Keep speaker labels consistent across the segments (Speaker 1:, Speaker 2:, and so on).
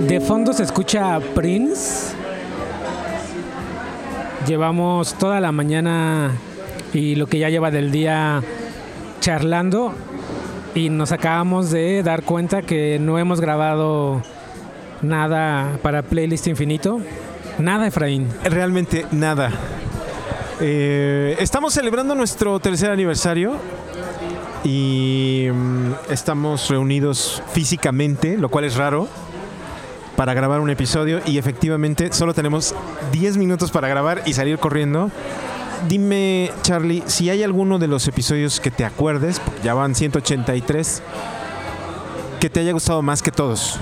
Speaker 1: De fondo se escucha Prince. Llevamos toda la mañana y lo que ya lleva del día charlando y nos acabamos de dar cuenta que no hemos grabado nada para Playlist Infinito. Nada, Efraín.
Speaker 2: Realmente nada. Eh, estamos celebrando nuestro tercer aniversario y mm, estamos reunidos físicamente, lo cual es raro, para grabar un episodio y efectivamente solo tenemos 10 minutos para grabar y salir corriendo. Dime, Charlie, si hay alguno de los episodios que te acuerdes, ya van 183, que te haya gustado más que todos.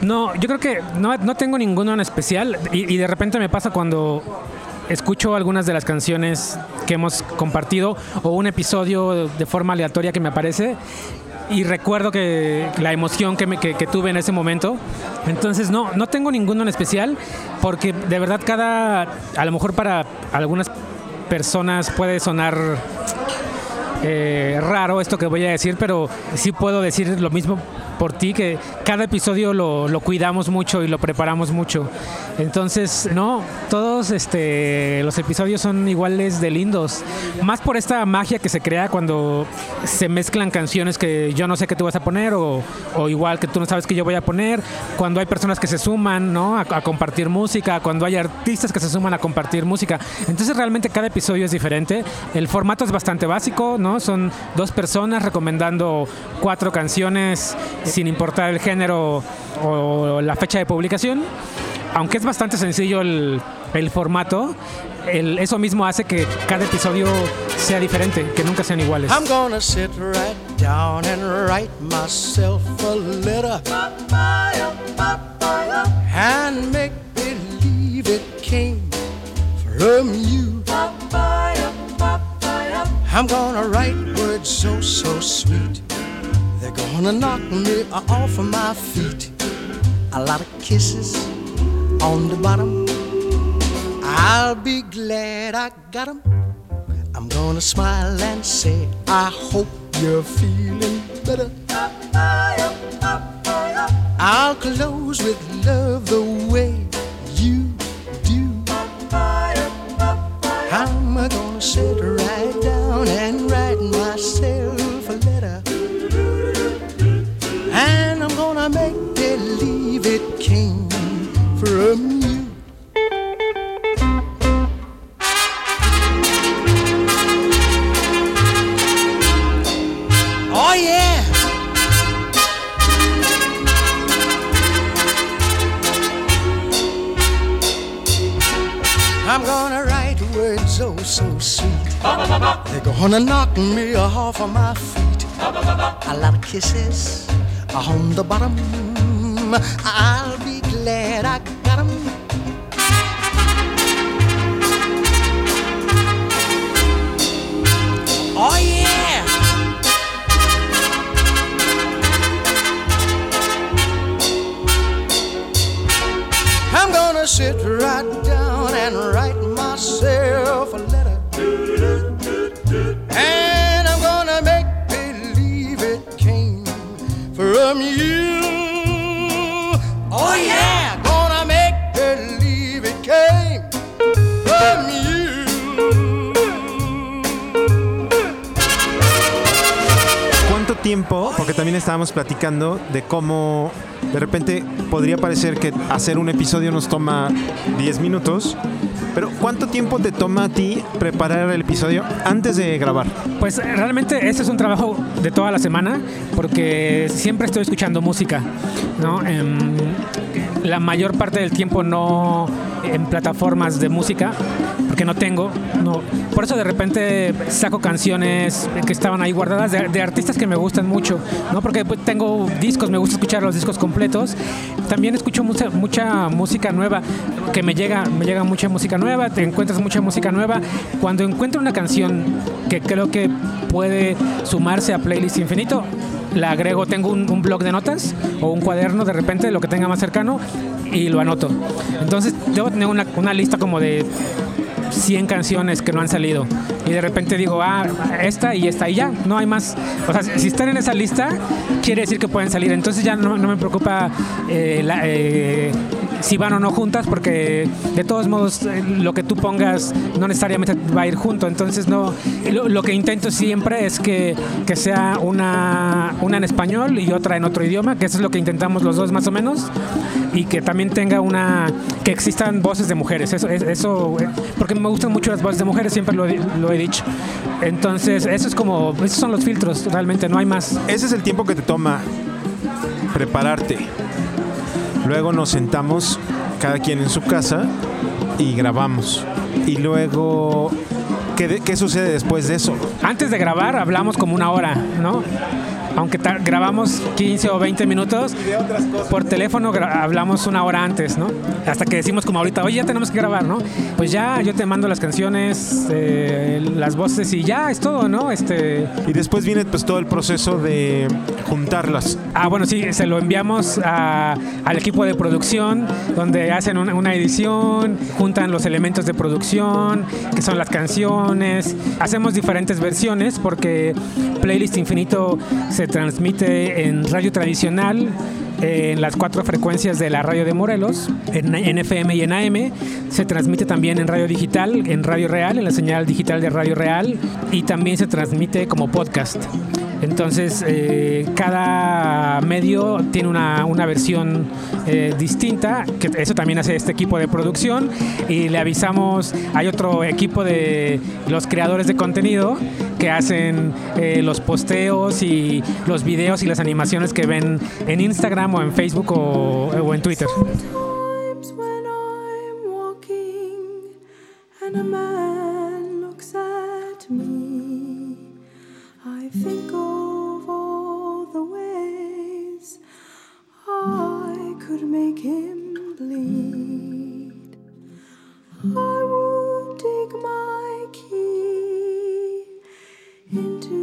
Speaker 1: No, yo creo que no, no tengo ninguno en especial y de repente me pasa cuando escucho algunas de las canciones que hemos compartido o un episodio de forma aleatoria que me aparece y recuerdo que la emoción que, me, que, tuve en ese momento. Entonces no, no tengo ninguno en especial porque de verdad cada, a lo mejor para algunas personas puede sonar eh, raro esto que voy a decir, pero sí puedo decir lo mismo por ti, que cada episodio lo, lo, cuidamos mucho y lo preparamos mucho. Entonces, no, todos este, los episodios son iguales de lindos. Más por esta magia que se crea cuando se mezclan canciones que yo no sé qué tú vas a poner o, o igual que tú no sabes que yo voy a poner. Cuando hay personas que se suman ¿no? a, a compartir música, cuando hay artistas que se suman a compartir música. Entonces, realmente cada episodio es diferente. El formato es bastante básico, ¿no? Son dos personas recomendando cuatro canciones sin importar el género o la fecha de publicación. Aunque es bastante sencillo el, el formato, el, eso mismo hace que cada episodio sea diferente, que nunca sean iguales.
Speaker 3: I'm gonna sit right down and write myself a letter and make believe it came from you. I'm gonna write words so, so sweet. They're gonna knock me off of my feet. A lot of kisses on the bottom. I'll be glad I got 'em. I'm gonna smile and say, I hope you're feeling better. I'll close with love the way I'll be glad I got 'em.
Speaker 2: Estábamos platicando de cómo de repente podría parecer que hacer un episodio nos toma 10 minutos, Pero ¿cuánto tiempo te toma a ti preparar el episodio antes de grabar?
Speaker 1: Pues eh, realmente este es un trabajo de toda la semana porque siempre estoy escuchando música, ¿no? Em, la mayor parte del tiempo no en plataformas de música porque no tengo, no. Por eso de repente saco canciones que estaban ahí guardadas de, artistas que me gustan mucho, ¿no? Porque pues, tengo discos, me gusta escuchar los discos completos. También escucho mucha, mucha música nueva que me llega, me llega mucha música nueva, te encuentras mucha música nueva. Cuando encuentro una canción que creo que puede sumarse a Playlist Infinito, la agrego, tengo un, blog de notas o un cuaderno de repente, lo que tenga más cercano, y lo anoto. Entonces, debo tener una, lista como de 100 canciones que no han salido. Y de repente digo, ah, esta y esta, y ya, no hay más. O sea, si están en esa lista, quiere decir que pueden salir. Entonces ya no, no me preocupa eh, la, eh, si van o no juntas, porque de todos modos eh, lo que tú pongas no necesariamente va a ir junto. Entonces no, lo, que intento siempre es que, que sea una, una en español y otra en otro idioma, que eso es lo que intentamos los dos más o menos, y que también tenga una, que existan voces de mujeres. Eso, es- eso eh, porque me gustan mucho las voces de mujeres, siempre lo, lo he dicho. Entonces eso es como, esos son los filtros, realmente no hay más.
Speaker 2: Ese es el tiempo que te toma prepararte. Luego nos sentamos cada quien en su casa y grabamos. Y luego, ¿qué, qué sucede después de eso?
Speaker 1: Antes de grabar hablamos como una hora, ¿no? Aunque grabamos 15 o 20 minutos, por teléfono hablamos una hora antes, ¿no? Hasta que decimos como ahorita, oye, ya tenemos que grabar, ¿no? Pues ya, yo te mando las canciones, eh, las voces y ya, es todo, ¿no? Este,
Speaker 2: Y después viene pues todo el proceso de juntarlas.
Speaker 1: Ah, bueno, sí, se lo enviamos a- al equipo de producción, donde hacen una, una edición, juntan los elementos de producción, que son las canciones. Hacemos diferentes versiones porque Playlist Infinito se transmite en radio tradicional, en las cuatro frecuencias de la radio de Morelos, en FM y en AM. Se transmite también en radio digital, en radio real, en la señal digital de radio real, y también se transmite como podcast. Entonces, eh, cada medio tiene una, una versión eh, distinta, que eso también hace este equipo de producción, y le avisamos, hay otro equipo de los creadores de contenido que hacen eh, los posteos y los videos y las animaciones que ven en Instagram o en Facebook o, o en Twitter.
Speaker 4: Him bleed. I would dig my key into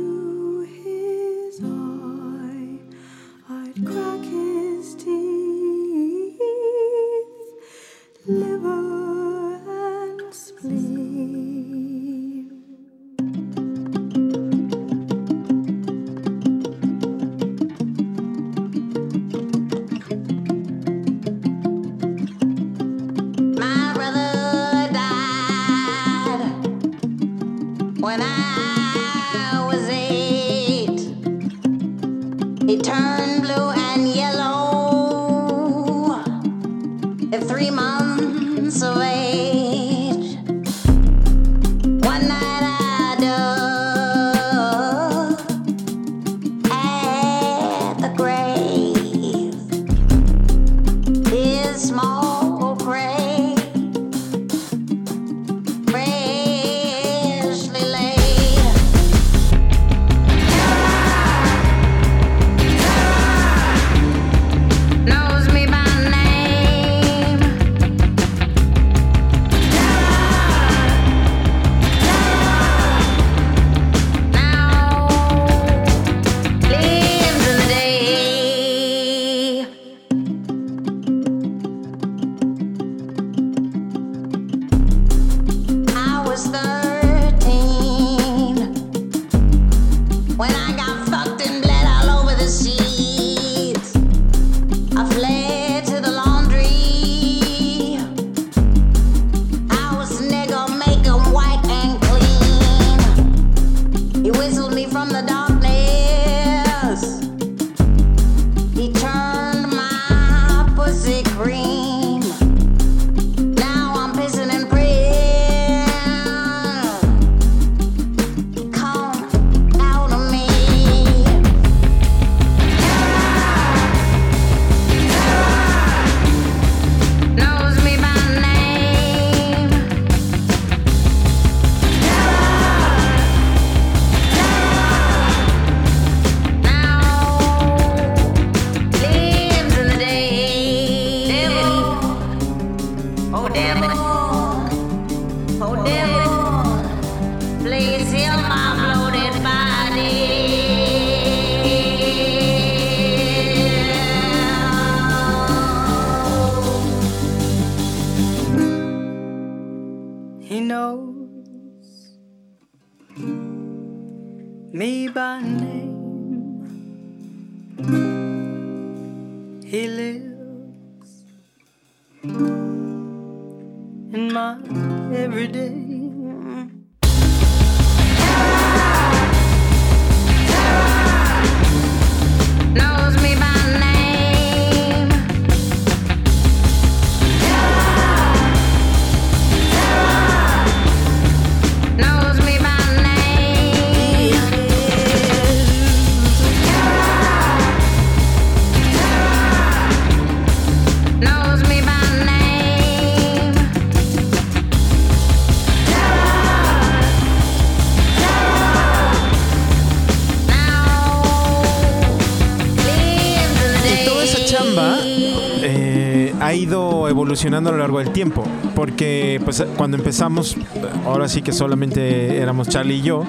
Speaker 2: evolucionando a lo largo del tiempo. Porque pues, cuando empezamos, ahora sí que solamente éramos Charlie y yo.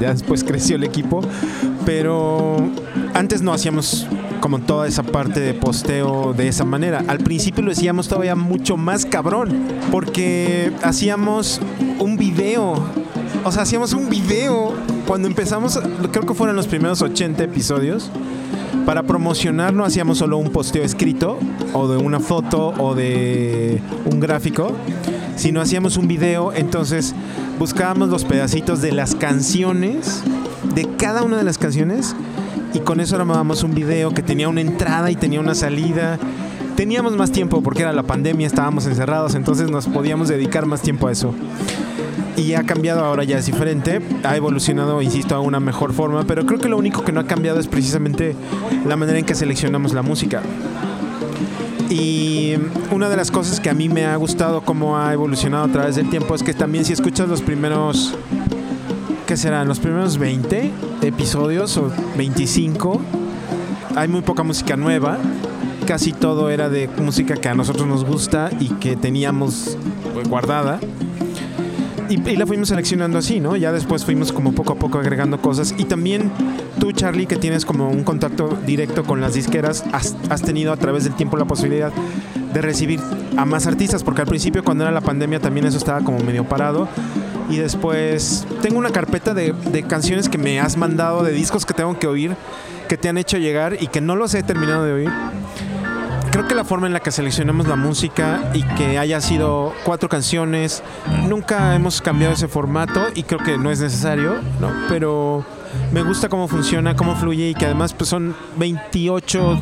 Speaker 2: Ya después creció el equipo. Pero antes no hacíamos como toda esa parte de posteo de esa manera. Al principio lo decíamos todavía mucho más cabrón. Porque hacíamos un video. O sea, hacíamos un video. Cuando empezamos, creo que fueron los primeros 80 episodios. Para promocionar no hacíamos solo un posteo escrito o de una foto o de un gráfico, sino hacíamos un video, entonces buscábamos los pedacitos de las canciones, de cada una de las canciones, y con eso armábamos un video que tenía una entrada y tenía una salida. Teníamos más tiempo porque era la pandemia, estábamos encerrados, entonces nos podíamos dedicar más tiempo a eso y ha cambiado ahora ya es diferente, ha evolucionado, insisto, a una mejor forma, pero creo que lo único que no ha cambiado es precisamente la manera en que seleccionamos la música. Y una de las cosas que a mí me ha gustado cómo ha evolucionado a través del tiempo es que también si escuchas los primeros, ¿qué serán? Los primeros 20 episodios o 25, hay muy poca música nueva. Casi todo era de música que a nosotros nos gusta y que teníamos guardada y, la fuimos seleccionando así, ¿no? Ya después fuimos como poco a poco agregando cosas. Y también tú, Charlie, que tienes como un contacto directo con las disqueras, has, has tenido a través del tiempo la posibilidad de recibir a más artistas, porque al principio cuando era la pandemia también eso estaba como medio parado. Y después tengo una carpeta de, de canciones que me has mandado, de discos que tengo que oír, que te han hecho llegar y que no los he terminado de oír creo que la forma en la que seleccionamos la música y que haya sido cuatro canciones, nunca hemos cambiado ese formato y creo que no es necesario, ¿no? Pero me gusta cómo funciona, cómo fluye y que además pues son 28,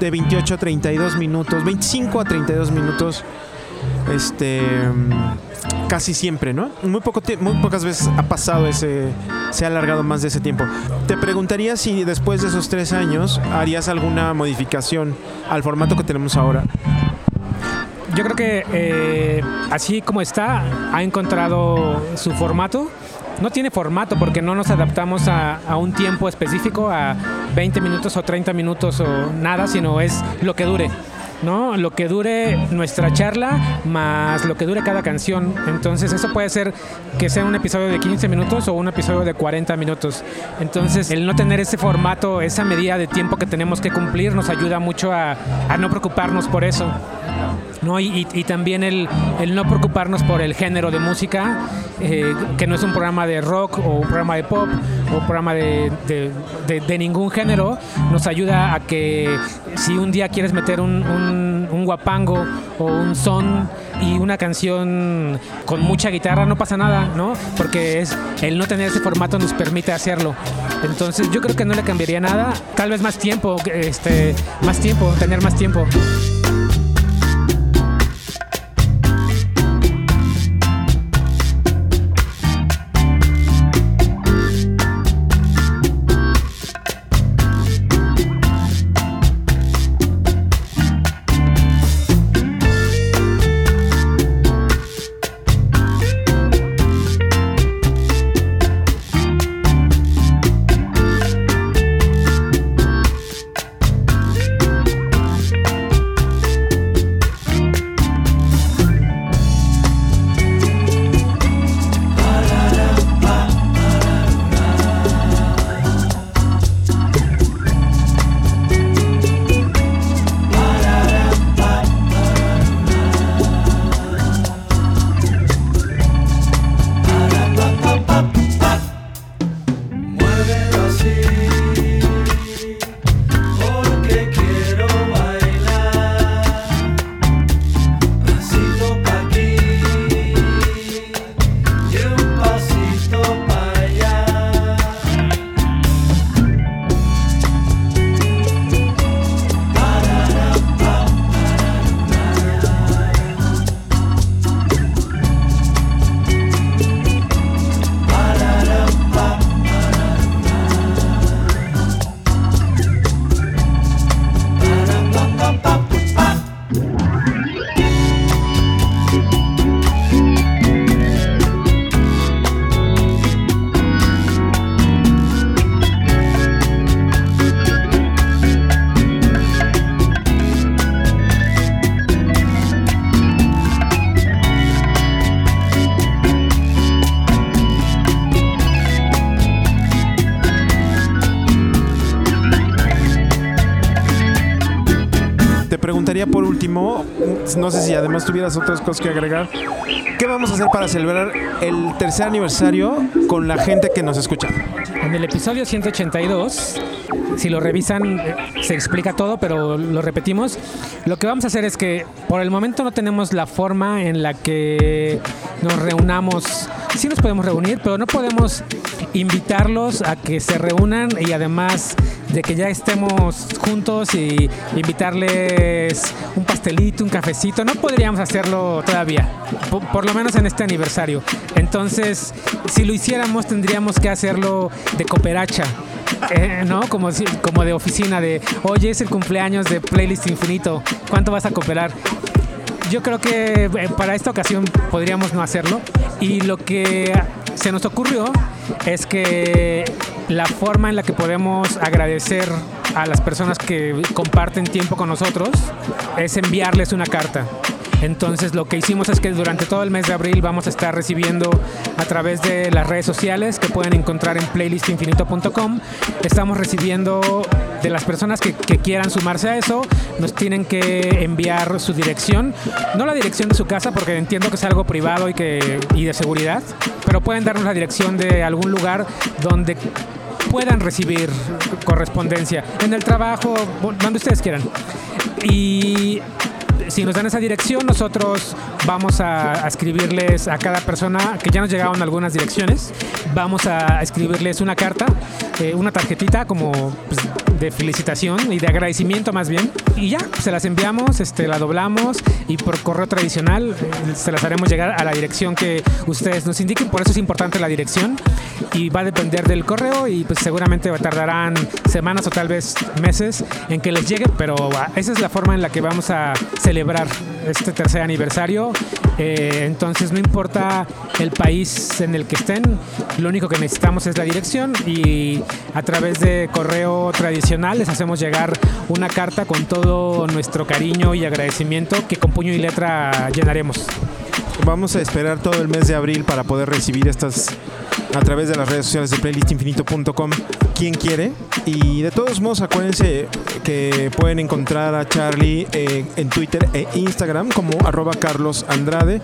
Speaker 2: de 28 a 32 minutos, 25 a 32 minutos, este, casi siempre, ¿no? Muy, poco muy pocas veces ha pasado ese, se ha alargado más de ese tiempo. Te preguntaría si después de esos tres años harías alguna modificación al formato que tenemos ahora.
Speaker 1: Yo creo que eh, así como está, ha encontrado su formato. No tiene formato porque no nos adaptamos a, a un tiempo específico, a 20 minutos o 30 minutos o nada, sino es lo que dure. ¿No? Lo que dure nuestra charla más lo que dure cada canción. Entonces, eso puede ser que sea un episodio de 15 minutos o un episodio de 40 minutos. Entonces, el no tener ese formato, esa medida de tiempo que tenemos que cumplir, nos ayuda mucho a, a no preocuparnos por eso. ¿No? Y, también el, el no preocuparnos por el género de música, eh, que no es un programa de rock o un programa de pop o un programa de- de ningún género, nos ayuda a que si un día quieres meter un, un- un guapango o un son y una canción con mucha guitarra, no pasa nada, ¿no? Porque es el no tener ese formato nos permite hacerlo. Entonces yo creo que no le cambiaría nada, tal vez más tiempo, este, más tiempo, tener más tiempo.
Speaker 2: Último, no sé si además tuvieras otras cosas que agregar, ¿qué vamos a hacer para celebrar el tercer aniversario con la gente que nos escucha?
Speaker 1: En el episodio 182, si lo revisan, eh, se explica todo, pero lo repetimos. Lo que vamos a hacer es que por el momento no tenemos la forma en la que nos reunamos. Sí nos podemos reunir, pero no podemos invitarlos a que se reúnan y además de que ya estemos juntos y invitarles un pastelito, un cafecito. No podríamos hacerlo todavía, po- por, lo menos en este aniversario. Entonces, si lo hiciéramos, tendríamos que hacerlo de cooperacha. Eh, ¿No? Como, como de oficina, de oye, es el cumpleaños de Playlist Infinito, ¿cuánto vas a cooperar? Yo creo que eh, para esta ocasión podríamos no hacerlo. Y lo que se nos ocurrió es que la forma en la que podemos agradecer a las personas que comparten tiempo con nosotros es enviarles una carta. Entonces lo que hicimos es que durante todo el mes de abril vamos a estar recibiendo a través de las redes sociales que pueden encontrar en playlistinfinito.com. Estamos recibiendo de las personas que, quieran sumarse a eso, nos tienen que enviar su dirección, no la dirección de su casa porque entiendo que es algo privado y, que, y de seguridad, pero pueden darnos la dirección de algún lugar donde puedan recibir correspondencia en el trabajo, donde ustedes quieran. Y si nos dan esa dirección, nosotros vamos a, escribirles a cada persona, que ya nos llegaron algunas direcciones, vamos a escribirles una carta, eh, una tarjetita como pues, de felicitación y de agradecimiento más bien. Y ya, se las enviamos, este, la doblamos y por correo tradicional eh, se las haremos llegar a la dirección que ustedes nos indiquen. Por eso es importante la dirección y va a depender del correo y pues seguramente tardarán semanas o tal vez meses en que les llegue, pero ah, esa es la forma en la que vamos a celebrar este tercer aniversario. Eh, entonces no importa el país en el que estén, lo único que necesitamos es la dirección y a través de correo tradicional les hacemos llegar una carta con todo nuestro cariño y agradecimiento que con puño y letra llenaremos.
Speaker 2: Vamos a esperar todo el mes de abril para poder recibir estas a través de las redes sociales de playlistinfinito.com quien quiere. Y de todos modos, acuérdense que pueden encontrar a Charlie eh, en Twitter e Instagram como arroba Carlos Andrade,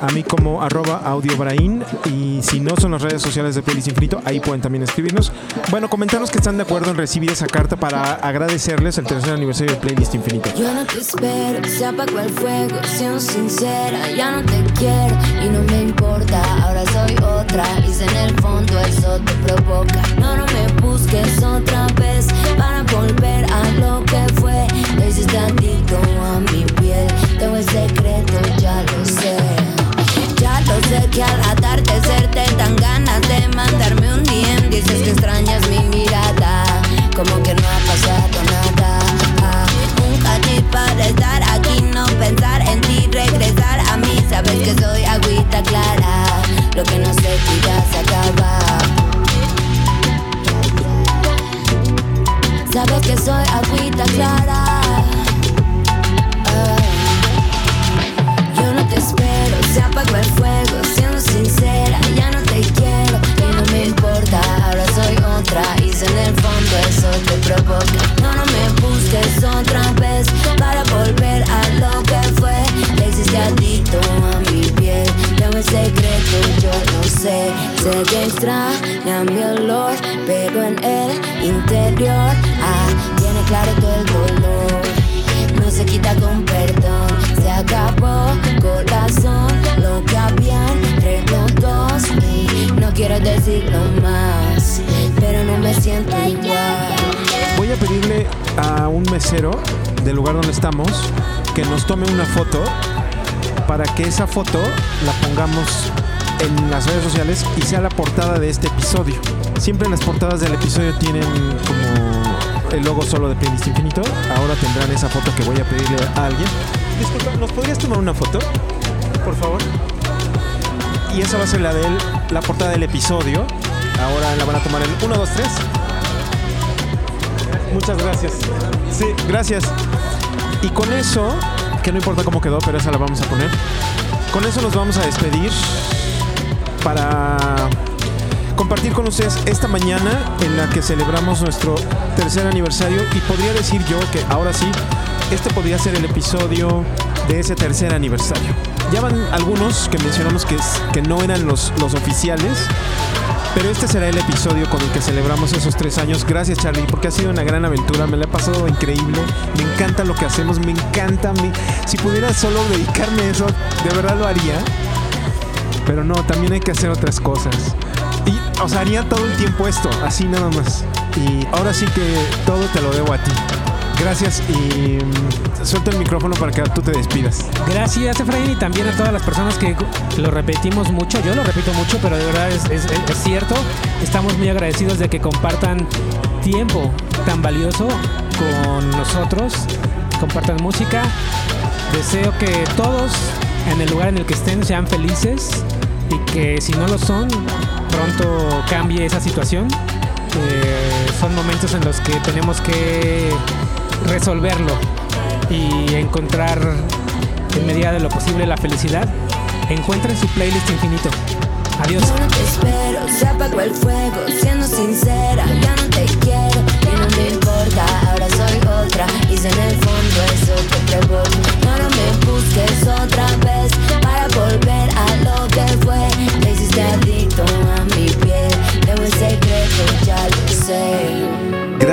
Speaker 2: a mí como arroba audiobrain. Y si no son las redes sociales de Playlist Infinito, ahí pueden también escribirnos. Bueno, comentarnos que están de acuerdo en recibir esa carta para agradecerles el tercer aniversario de Playlist Infinito.
Speaker 5: Yo no te espero, se apagó el fuego, siendo sincera, ya no te quiero y no me importa, ahora soy otra y sé en el fondo eso te provoca. No, no me busques otra vez para volver a lo que fue. Lo hiciste adicto a mi piel, tengo el secreto, ya lo sé. Lo sé que al atardecer te dan ganas de mandarme un DM. Dices que extrañas mi mirada, como que no ha pasado nada. Ah, un cachit para estar aquí, no pensar en ti, regresar a mí. Sabes que soy agüita clara, lo que no sé que ya se acaba. Sabes que soy agüita clara. No, no me busques otra vez para volver a lo que fue. Le hiciste adicto a mi piel, tengo el secreto, yo lo sé. Sé que extraña mi olor, pero en el interior, ah, tiene claro todo el dolor no se quita con perdón. Se acabó corazón, lo que había entre los dos. Y no quiero decirlo más, pero no me siento igual.
Speaker 2: Pedirle a un mesero del lugar donde estamos que nos tome una foto para que esa foto la pongamos en las redes sociales y sea la portada de este episodio. Siempre las portadas del episodio tienen como el logo solo de Playlist Infinito. Ahora tendrán esa foto que voy a pedirle a alguien. Disculpa, ¿nos podrías tomar una foto? Por favor. Y esa va a ser la del, la portada del episodio. Ahora la van a tomar en 1, 2, 3. Muchas gracias. Sí, gracias. Y con eso, que no importa cómo quedó, pero esa la vamos a poner. Con eso nos vamos a despedir para compartir con ustedes esta mañana en la que celebramos nuestro tercer aniversario y podría decir yo que ahora sí este podría ser el episodio de ese tercer aniversario. Ya van algunos que mencionamos que, que no eran los, los oficiales, pero este será el episodio con el que celebramos esos tres años. Gracias Charlie, porque ha sido una gran aventura, me la he pasado increíble, me encanta lo que hacemos, me encanta, me- si pudiera solo dedicarme a eso, de verdad lo haría. Pero no, también hay que hacer otras cosas. Y, o sea, haría todo el tiempo esto, así nada más. Y ahora sí que todo te lo debo a ti. Gracias y mm, suelto el micrófono para que tú te despidas.
Speaker 1: Gracias, Efraín, y también a todas las personas que lo repetimos mucho. Yo lo repito mucho, pero de verdad es, cierto. Estamos muy agradecidos de que compartan tiempo tan valioso con nosotros, compartan música. Deseo que todos, en el lugar en el que estén, sean felices y que si no lo son, pronto cambie esa situación. Eh, son momentos en los que tenemos que resolverlo y encontrar en medida de lo posible la felicidad. Encuentren su playlist infinito. Adiós.